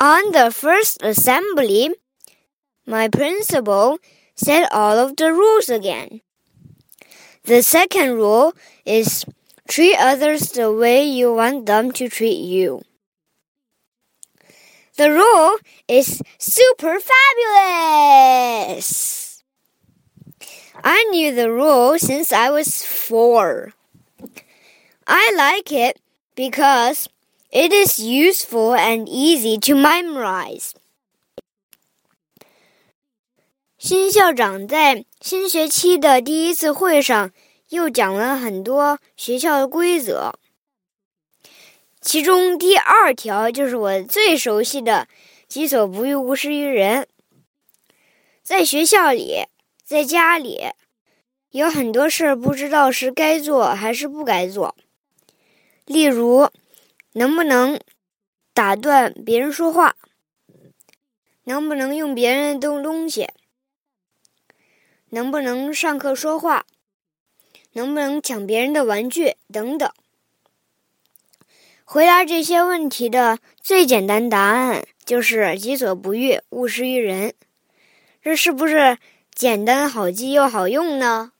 On the first assembly, my principal said all of the rules again. The second rule is treat others the way you want them to treat you. The rule is super fabulous. I knew the rule since I was four. I like it because it is useful and easy to memorize. 新校长在新学期的第一次会上又讲了很多学校的规则，其中第二条就是我最熟悉的“己所不欲，勿施于人”。在学校里，在家里，有很多事儿不知道是该做还是不该做，例如，能不能打断别人说话，能不能用别人的东东西。能不能上课说话？能不能抢别人的玩具？等等。回答这些问题的最简单答案就是“己所不欲，勿施于人”。这是不是简单好记又好用呢？